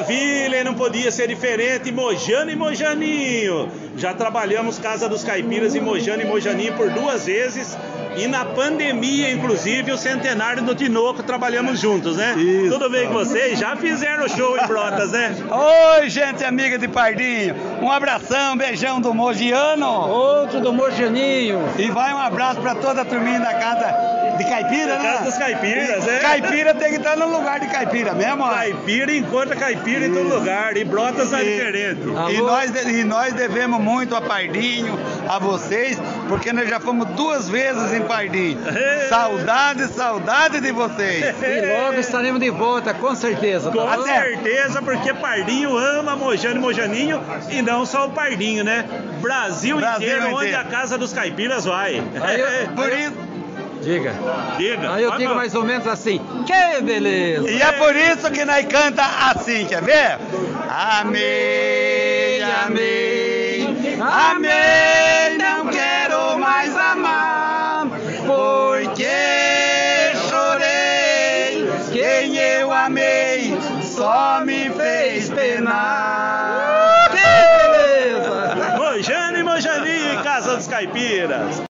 Maravilha, e não podia ser diferente, Mojano e Mojaninho. Já trabalhamos Casa dos Caipiras em Mojano e Mojaninho por duas vezes. E na pandemia, inclusive, o centenário do Tinoco trabalhamos juntos, né? Isso. Tudo bem com vocês? Já fizeram show em Brotas, né? Oi, gente amiga de Pardinho. Um abração, beijão do Mogiano. Outro do Mojaninho. E vai um abraço pra toda a turminha da casa de Caipira, né? Casa dos Caipiras, é. Caipira tem que estar no lugar de Caipira mesmo, ó. Caipira encontra caipira em todo lugar. E Brotas é diferente. E nós, e nós devemos muito a Pardinho, a vocês, porque nós já fomos duas vezes em Pardinho. Saudade, saudade de vocês. E logo estaremos de volta, com certeza. Com tá bom? certeza, porque Pardinho ama Mojano e Mojaninho e não só o Pardinho, né? Brasil, Brasil inteiro, onde inteiro. a Casa dos Caipiras vai. Aí Por isso, Diga. Diga. Aí eu digo mais ou menos assim. Que beleza! e é por isso que nós canta assim, quer ver? Amei, amei só me fez penar. Que beleza! Mojano e Mojaninho, Casa dos Caipiras.